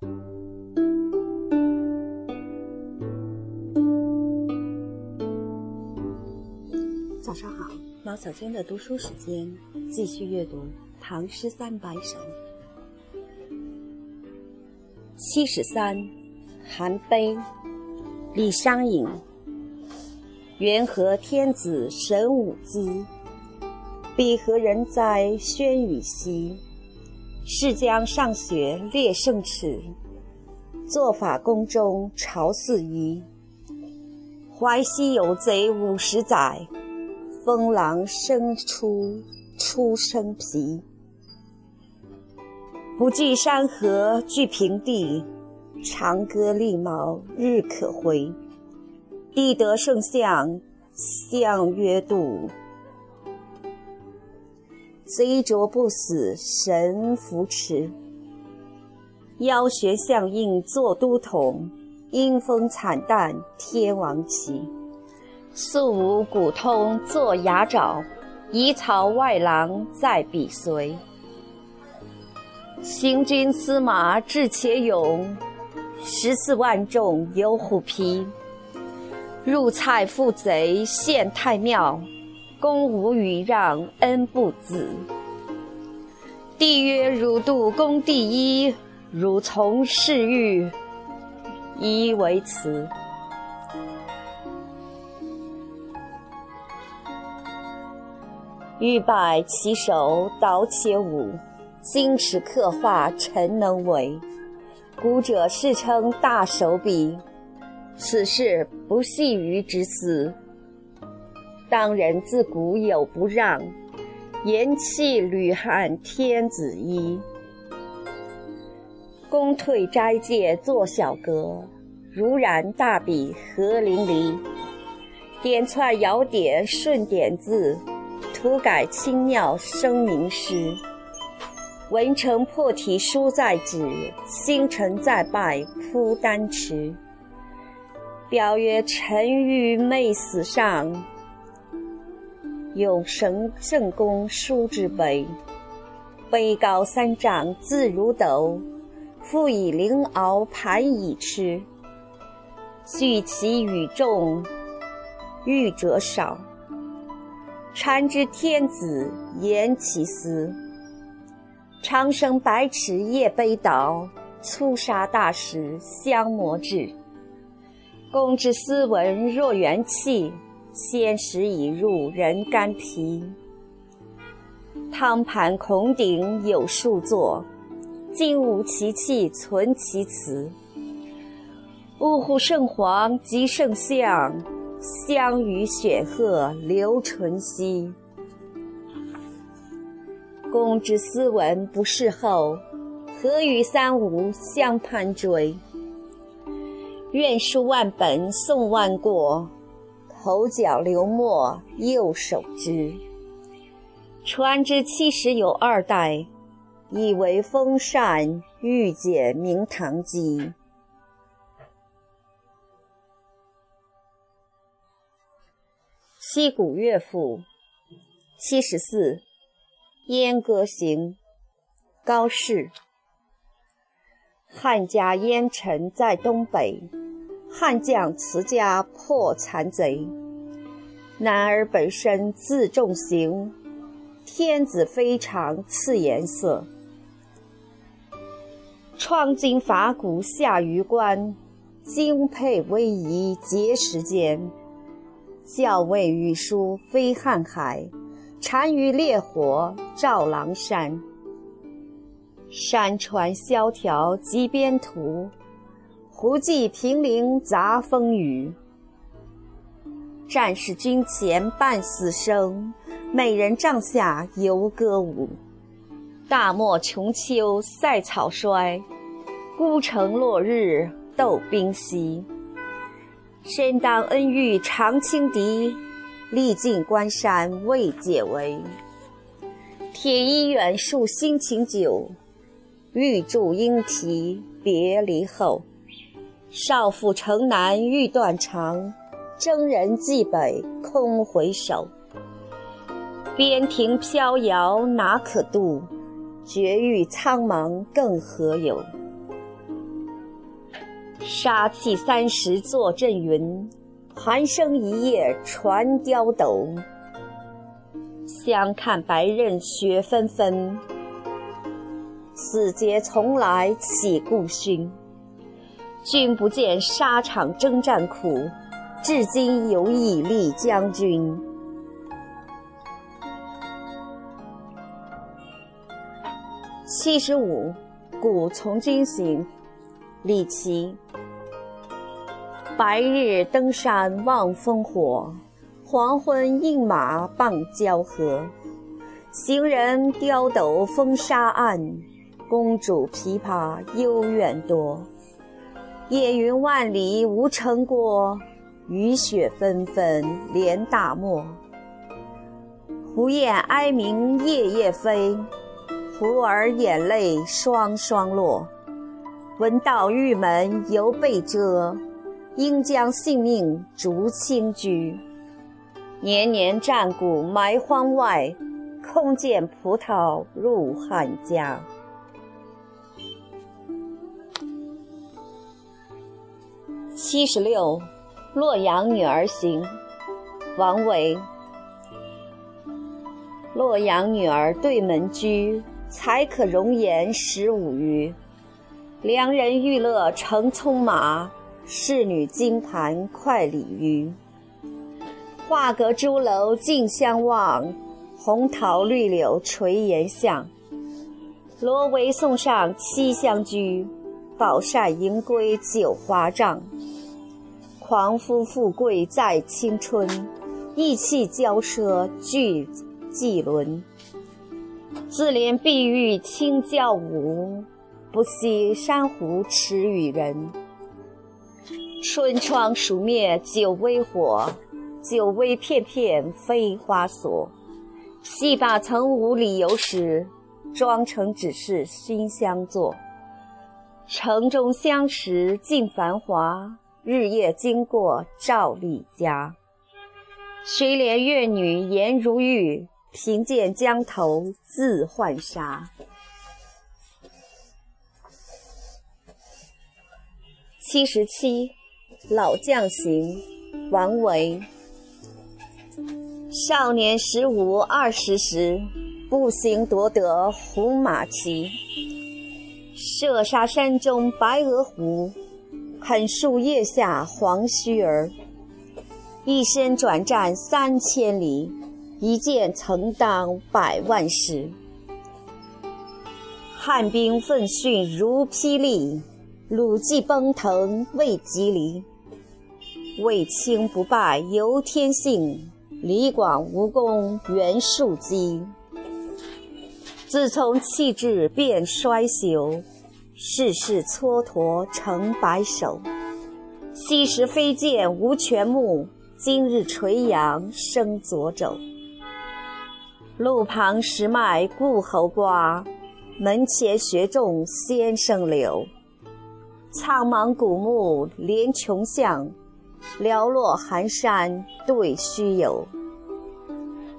早上好，毛小娟的读书时间，继续阅读《唐诗三百首》。七十三，韩非，李商隐。元和天子神武姿，彼何人哉轩宇兮？是将上学列圣齿，做法宫中朝四夷。淮西有贼五十载，封狼生出出生皮。不计山河俱平地，长歌利毛日可回。帝得圣相，相曰度。贼着不死，神扶持。妖学相应作都统，阴风惨淡天王旗。素无古通作牙爪，夷曹外郎在彼随。行军司马智且勇，十四万众有虎皮。入蔡负贼献太庙，公无与让恩不子。帝曰：汝度公第一，汝从事欲，宜为辞。欲拜其手，蹈且舞，金石刻画臣能为。古者世称大手笔。此事不系于之私。当人自古有不让，言弃履汉天子衣。公退斋戒作小阁，如然大笔何淋漓。点窜摇点顺点字，涂改清妙生名诗。文成破题书在纸，星辰再拜铺丹池。表曰：“臣愚昧死上，有神圣公书之碑。碑高三丈，字如斗，复以灵鳌盘以吃。据其与众，欲者少。禅之天子，言其思。长生百尺夜悲倒，粗沙大石相磨制。”公之斯文若元气，先时已入人肝脾。汤盘孔鼎有数座，今无其器存其词。呜呼！圣皇即圣相，相与雪鹤留存兮。公之斯文不事后，何与三吴相攀追？愿书万本诵万过，口角流墨右手之。传之七十有二代，以为风扇欲解明堂机。西古乐府七十四，《燕歌行》高适。汉家烟尘在东北。汉将辞家破残贼，男儿本身自重刑。天子非常赐颜色，创金伐鼓下榆关，精佩威仪结时间。校尉御书飞瀚海，单于烈火照狼山。山川萧条极边图。胡骑凭陵杂风雨，战士军前半死生，美人帐下游歌舞。大漠穷秋塞草衰，孤城落日斗兵稀。身当恩遇常轻敌，历尽关山未解围。铁衣远戍辛勤久，玉柱应啼别离后。少妇城南欲断肠，征人蓟北空回首。边庭飘摇哪可度？绝域苍茫更何有？杀气三十坐阵云，寒声一夜传刁斗。相看白刃雪纷纷，死节从来岂顾勋？君不见沙场征战苦，至今犹忆李将军。七十五，古从军行，李琦。白日登山望烽火。黄昏饮马傍交河，行人刁斗风沙岸，公主琵琶幽怨多。夜云万里无城郭，雨雪纷纷连大漠。胡雁哀鸣夜夜飞，胡儿眼泪双双落。闻道玉门犹被遮，应将性命逐轻居。年年战鼓埋荒外，空见葡萄入汉家。七十六，洛阳女儿行，王维。洛阳女儿对门居，才可容颜十五余。良人玉勒乘葱马，侍女金盘快鲤鱼。画阁朱楼竞相望，红桃绿柳垂檐下。罗帷送上七香居，宝扇迎归九华帐。狂夫富贵在青春，意气骄奢俱季伦。自怜碧玉清娇舞，不惜珊瑚耻与人。春窗熟灭酒微火。酒微片片飞花锁，戏罢曾无理由时，妆成只是熏香作。城中相识尽繁华，日夜经过赵丽家。谁怜越女颜如玉，贫贱江头自浣纱。七十七，老将行，王维。少年十五二十时，步行夺得胡马骑。射杀山中白鹅湖，啃树叶下黄须儿。一身转战三千里，一剑曾当百万师。汉兵奋迅如霹雳，鲁骑奔腾未及离。卫青不败由天性。李广无功袁术基，自从弃智变衰朽，世事蹉跎成白首。昔时飞剑无全目，今日垂杨生左肘。路旁石脉故侯瓜，门前学种先生柳。苍茫古木连穷巷。寥落寒山对虚有。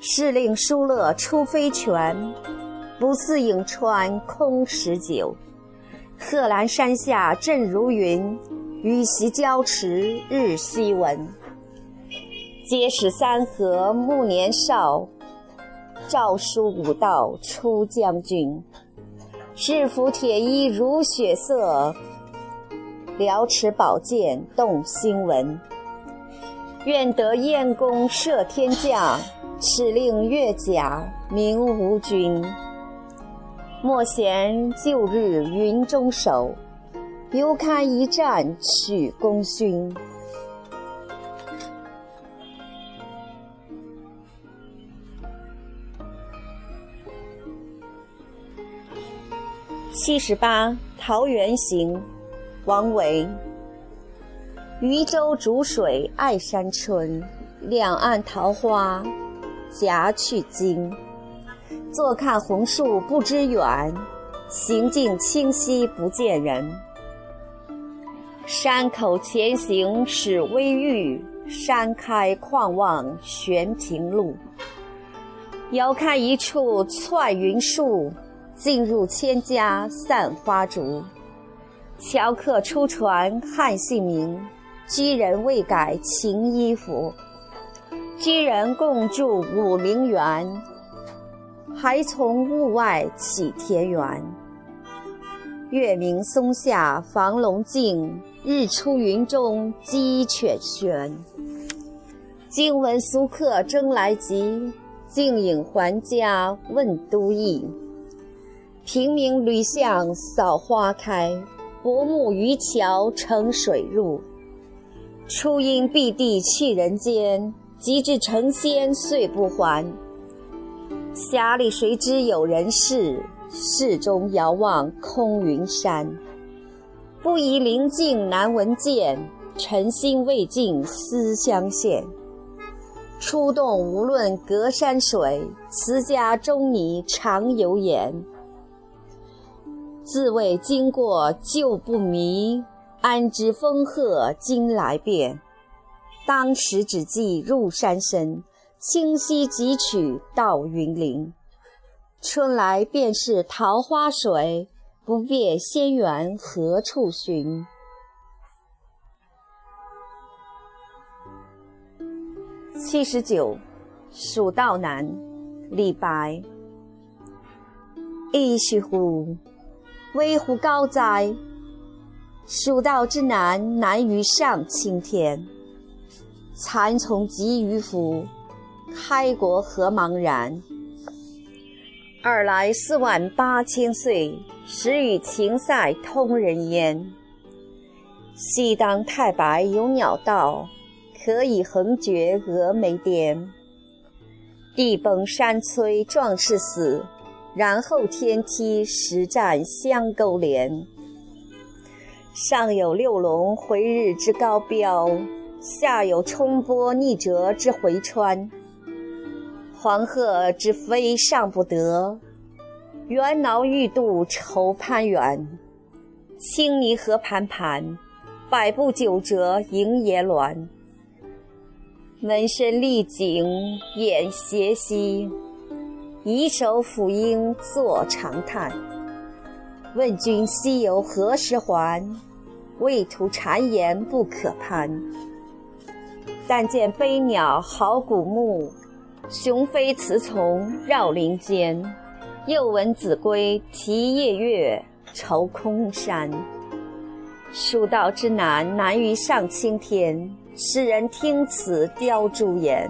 试令疏勒出飞泉，不似颍川空持久。贺兰山下阵如云，羽檄交驰日夕闻。皆使三河暮年少，诏书武道出将军。制服铁衣如血色。辽持宝剑动心文，愿得燕弓射天将，敕令越甲鸣吴军。莫嫌旧日云中守，犹堪一战取功勋。七十八，桃源行。王维：渔舟逐水爱山春，两岸桃花夹去金。坐看红树不知远，行径清晰不见人。山口前行始微欲，山开旷望悬平路。遥看一处窜云树，近入千家散花竹。樵客出船汉姓名，居人未改秦衣服。居人共筑武陵源，还从屋外起田园。月明松下房龙静，日出云中鸡犬喧。惊闻俗客争来急，静影还家问都邑。平明吕巷扫花开，薄暮渔樵乘水入。初因避地去人间，及至成仙遂不还。匣里谁知有人世？市中遥望空云山。不疑临近难闻见，尘心未尽思乡现。出洞无论隔山水，辞家终拟常有眼。自谓经过旧不迷，安知风鹤今来变？当时只记入山深，清溪几曲到云林。春来便是桃花水，不辨仙缘何处寻。七十九，蜀道难，李白。噫吁乎！危乎高哉！蜀道之难，难于上青天。蚕丛及鱼凫，开国何茫然！尔来四万八千岁，始与秦塞通人烟。西当太白有鸟道，可以横绝峨眉巅。地崩山摧壮士死。然后天梯石栈相勾连，上有六龙回日之高标，下有冲波逆折之回川。黄鹤之飞尚不得，猿猱欲度愁攀援。青泥河盘盘，百步九折萦岩峦。门深立井掩斜溪。以手抚膺坐长叹，问君西游何时还？畏途谗言不可攀。但见飞鸟号古木，雄飞雌从绕林间。又闻子规啼夜月，愁空山。蜀道之难，难于上青天。使人听此凋朱颜。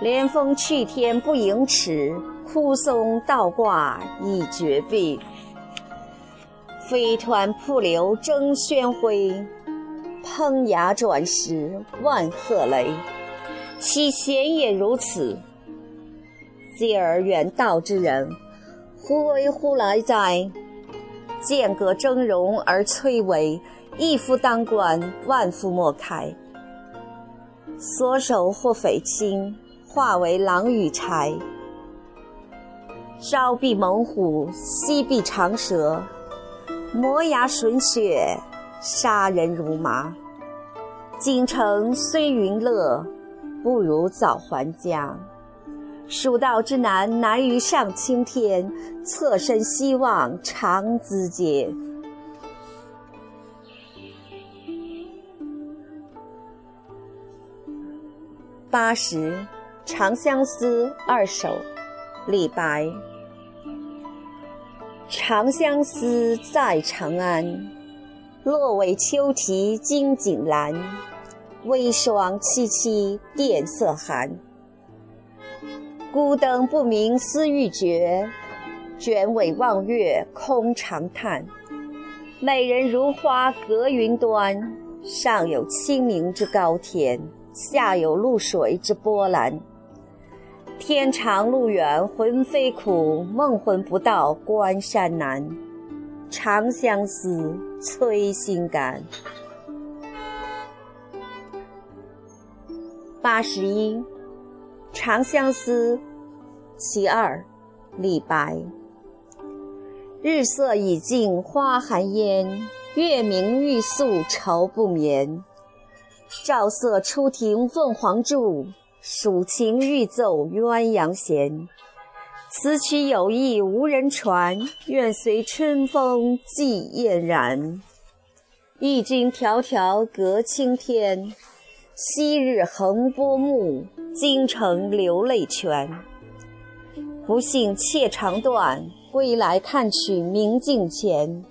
连峰去天不盈尺，枯松倒挂倚绝壁。飞湍瀑流争喧辉，烹崖转石万壑雷。其贤也如此，嗟尔远道之人，忽为忽来哉？剑阁峥嵘而崔嵬，一夫当关，万夫莫开。所守或匪亲。化为狼与豺，朝避猛虎，夕避长蛇，磨牙吮血，杀人如麻。锦城虽云乐，不如早还家。蜀道之难，难于上青天。侧身西望长咨嗟。八十。《长相思》二首，李白。长相思，在长安。落尾秋啼金井阑，微霜凄凄，殿色寒。孤灯不明思欲绝，卷尾望月空长叹。美人如花隔云端，上有清明之高天，下有渌水之波澜。天长路远魂飞苦，梦魂不到关山难。长相思，催心肝。八十一，《长相思》其二，李白。日色已尽花含烟，月明欲宿愁不眠。照色初听凤凰柱。蜀琴欲奏鸳鸯弦，此曲有意无人传，愿随春风寄燕然。忆君迢迢隔青天，昔日横波目，今成流泪泉。不幸妾长断，归来看取明镜前。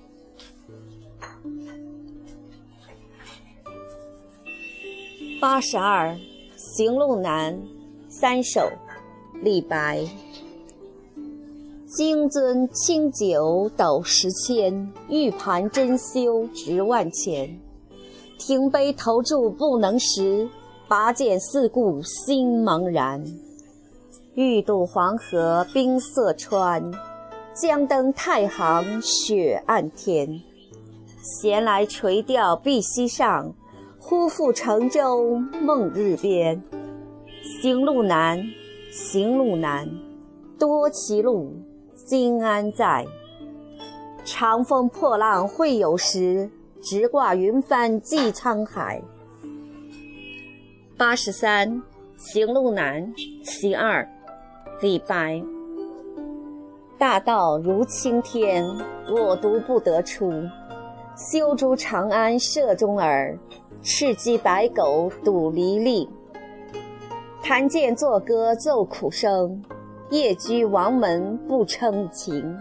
八十二，行路难，三首，李白。金樽清酒斗十千，玉盘珍羞值万钱。停杯投箸不能食，拔剑四顾心茫然。欲渡黄河冰塞川，将登太行雪暗天。闲来垂钓碧溪上，忽复乘舟梦日边。行路难，行路难，多歧路。今安在？长风破浪会有时，直挂云帆济沧海。八十三，行路难，其二，李白。大道如青天，我独不得出。修竹长安社中耳，赤鸡白狗赌离令。弹剑作歌奏苦声。夜居王门不称情，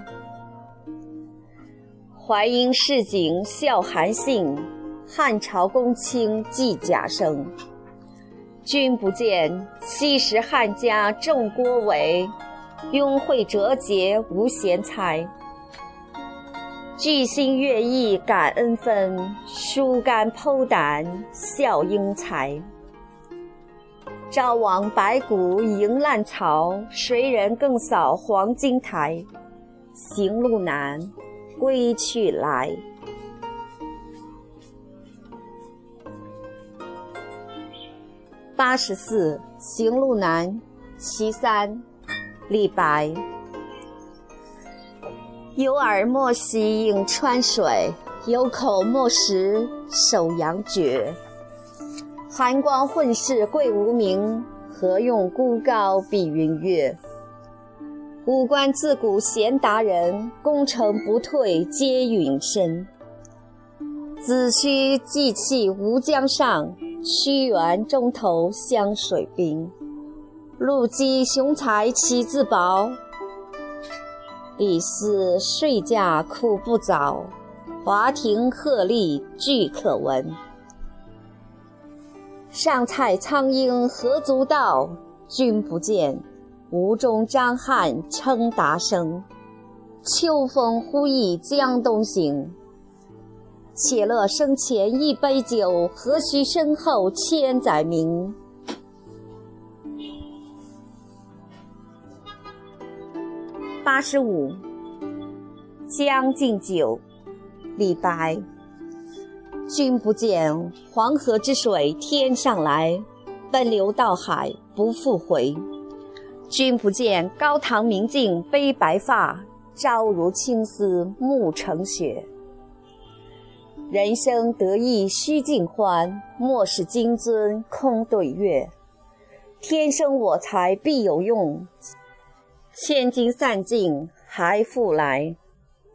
淮阴市井笑韩信，汉朝公卿寄贾生。君不见，昔时汉家重郭伟，雍惠折节无贤才。聚星乐毅感恩分，疏肝剖胆笑英才。朝王白骨迎烂草，谁人更扫黄金台？行路难，归去来。八十四，行路难，其三，李白。有耳莫惜颍川水，有口莫食首阳绝。寒光混世贵无名，何用孤高比云月？五官自古贤达人，功成不退皆陨身。子虚祭气无江上，屈原中投湘水滨。陆机雄才岂自保？李斯睡驾苦不早，华亭鹤唳俱可闻。上蔡苍鹰何足道？君不见，吴中张翰称达生。秋风忽忆江东行，且乐生前一杯酒，何须身后千载名？八十五，《将进酒》，李白。君不见，黄河之水天上来，奔流到海不复回。君不见，高堂明镜悲白发，朝如青丝暮成雪。人生得意须尽欢，莫使金樽空对月。天生我材必有用，千金散尽还复来。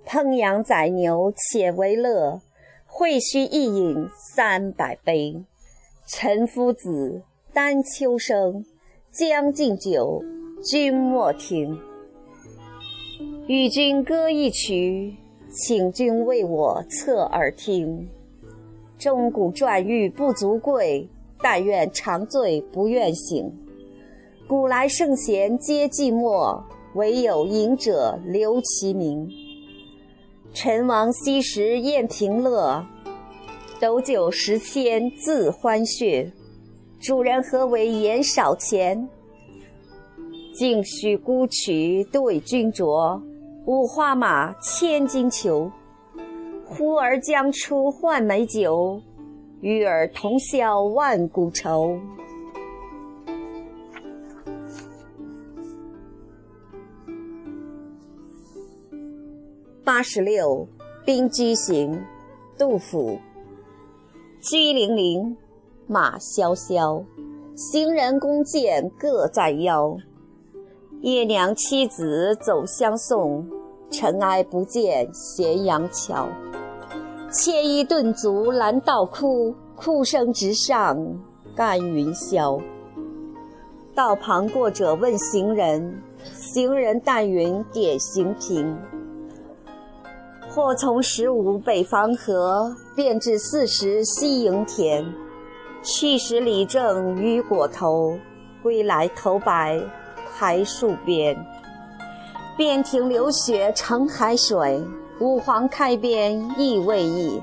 烹羊宰牛且为乐。会须一饮三百杯，岑夫子，丹丘生，将进酒，君莫停。与君歌一曲，请君为我侧耳听。钟鼓馔玉不足贵，但愿长醉不愿醒。古来圣贤皆寂寞，惟有饮者留其名。陈王昔时宴平乐，斗酒十千恣欢谑。主人何为言少钱？径须沽取对君酌，五花马，千金裘。呼儿将出换美酒，与尔同销万古愁。八十六，《兵居行》杜甫。车辚辚，马萧萧，行人弓箭各在腰。叶娘妻子走相送，尘埃不见咸阳桥。牵衣顿足拦道哭，哭声直上干云霄。道旁过者问行人，行人但云点行频。或从十五北方河，便至四十西营田。去时李正雨裹头，归来头白苔树边。边庭流雪成海水，五皇开边意未易。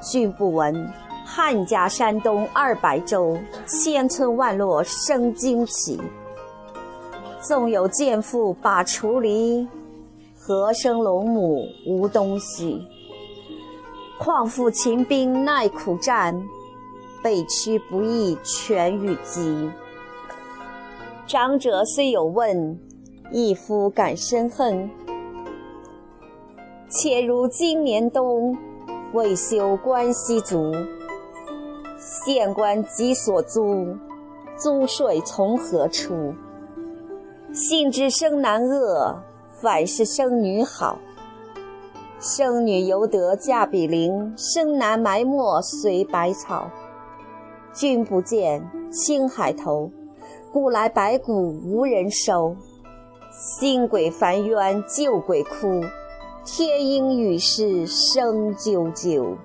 君不闻，汉家山东二百州，千村万落生旌旗。纵有剑妇把锄犁。何生龙母无东西？况复秦兵耐苦战，北驱不易全与鸡。长者虽有问，一夫感深恨。且如今年冬，未休关西卒。县官即所租，租税从何出？信知生男恶。反是生女好，生女犹得嫁比邻，生男埋没随百草。君不见，青海头，故来白骨无人收。新鬼烦冤旧鬼哭，天阴雨湿声啾啾。